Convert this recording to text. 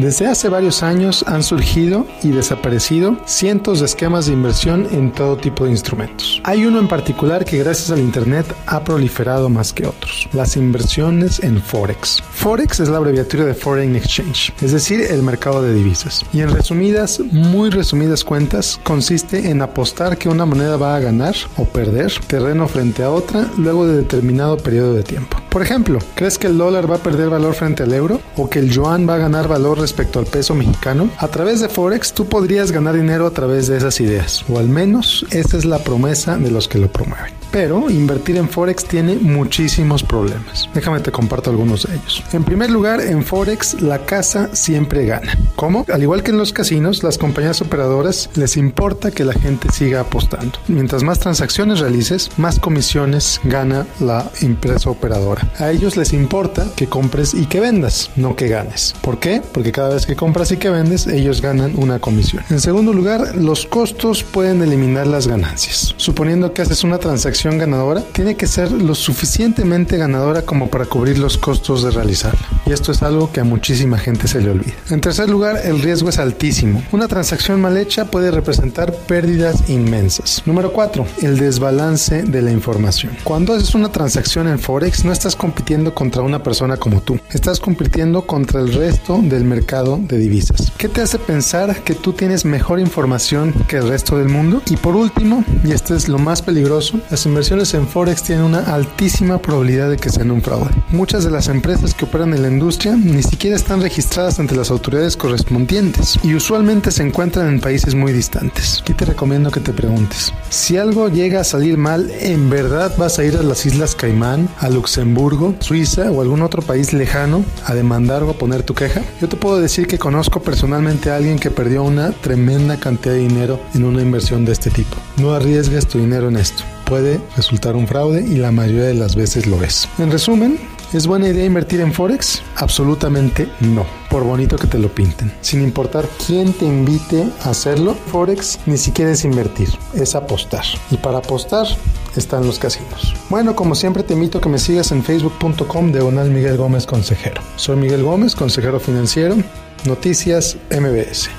Desde hace varios años han surgido y desaparecido cientos de esquemas de inversión en todo tipo de instrumentos. Hay uno en particular que gracias al Internet ha proliferado más que otros, las inversiones en Forex. Forex es la abreviatura de Foreign Exchange, es decir, el mercado de divisas. Y en resumidas, muy resumidas cuentas, consiste en apostar que una moneda va a ganar o perder terreno frente a otra luego de determinado periodo de tiempo. Por ejemplo, ¿crees que el dólar va a perder valor frente al euro o que el yuan va a ganar valor respecto al peso mexicano? A través de Forex tú podrías ganar dinero a través de esas ideas, o al menos esa es la promesa de los que lo promueven. Pero invertir en Forex tiene muchísimos problemas. Déjame te comparto algunos de ellos. En primer lugar, en Forex la casa siempre gana. ¿Cómo? Al igual que en los casinos, las compañías operadoras les importa que la gente siga apostando. Mientras más transacciones realices, más comisiones gana la empresa operadora. A ellos les importa que compres y que vendas, no que ganes. ¿Por qué? Porque cada vez que compras y que vendes, ellos ganan una comisión. En segundo lugar, los costos pueden eliminar las ganancias. Suponiendo que haces una transacción ganadora tiene que ser lo suficientemente ganadora como para cubrir los costos de realizarla. Y esto es algo que a muchísima gente se le olvida. En tercer lugar, el riesgo es altísimo. Una transacción mal hecha puede representar pérdidas inmensas. Número 4. El desbalance de la información. Cuando haces una transacción en Forex no estás compitiendo contra una persona como tú. Estás compitiendo contra el resto del mercado de divisas. ¿Qué te hace pensar que tú tienes mejor información que el resto del mundo? Y por último, y este es lo más peligroso, las inversiones en Forex tienen una altísima probabilidad de que sean un fraude. Muchas de las empresas que operan en la industria ni siquiera están registradas ante las autoridades correspondientes y usualmente se encuentran en países muy distantes. Aquí te recomiendo que te preguntes, si algo llega a salir mal, ¿en verdad vas a ir a las Islas Caimán, a Luxemburgo, Suiza o algún otro país lejano a demandar o a poner tu queja? Yo te puedo decir que conozco personalmente a alguien que perdió una tremenda cantidad de dinero en una inversión de este tipo. No arriesgues tu dinero en esto puede resultar un fraude y la mayoría de las veces lo es. En resumen, ¿es buena idea invertir en Forex? Absolutamente no, por bonito que te lo pinten. Sin importar quién te invite a hacerlo, Forex ni siquiera es invertir, es apostar. Y para apostar están los casinos. Bueno, como siempre te invito a que me sigas en facebook.com diagonal Miguel Gómez Consejero. Soy Miguel Gómez, consejero financiero. Noticias MBS.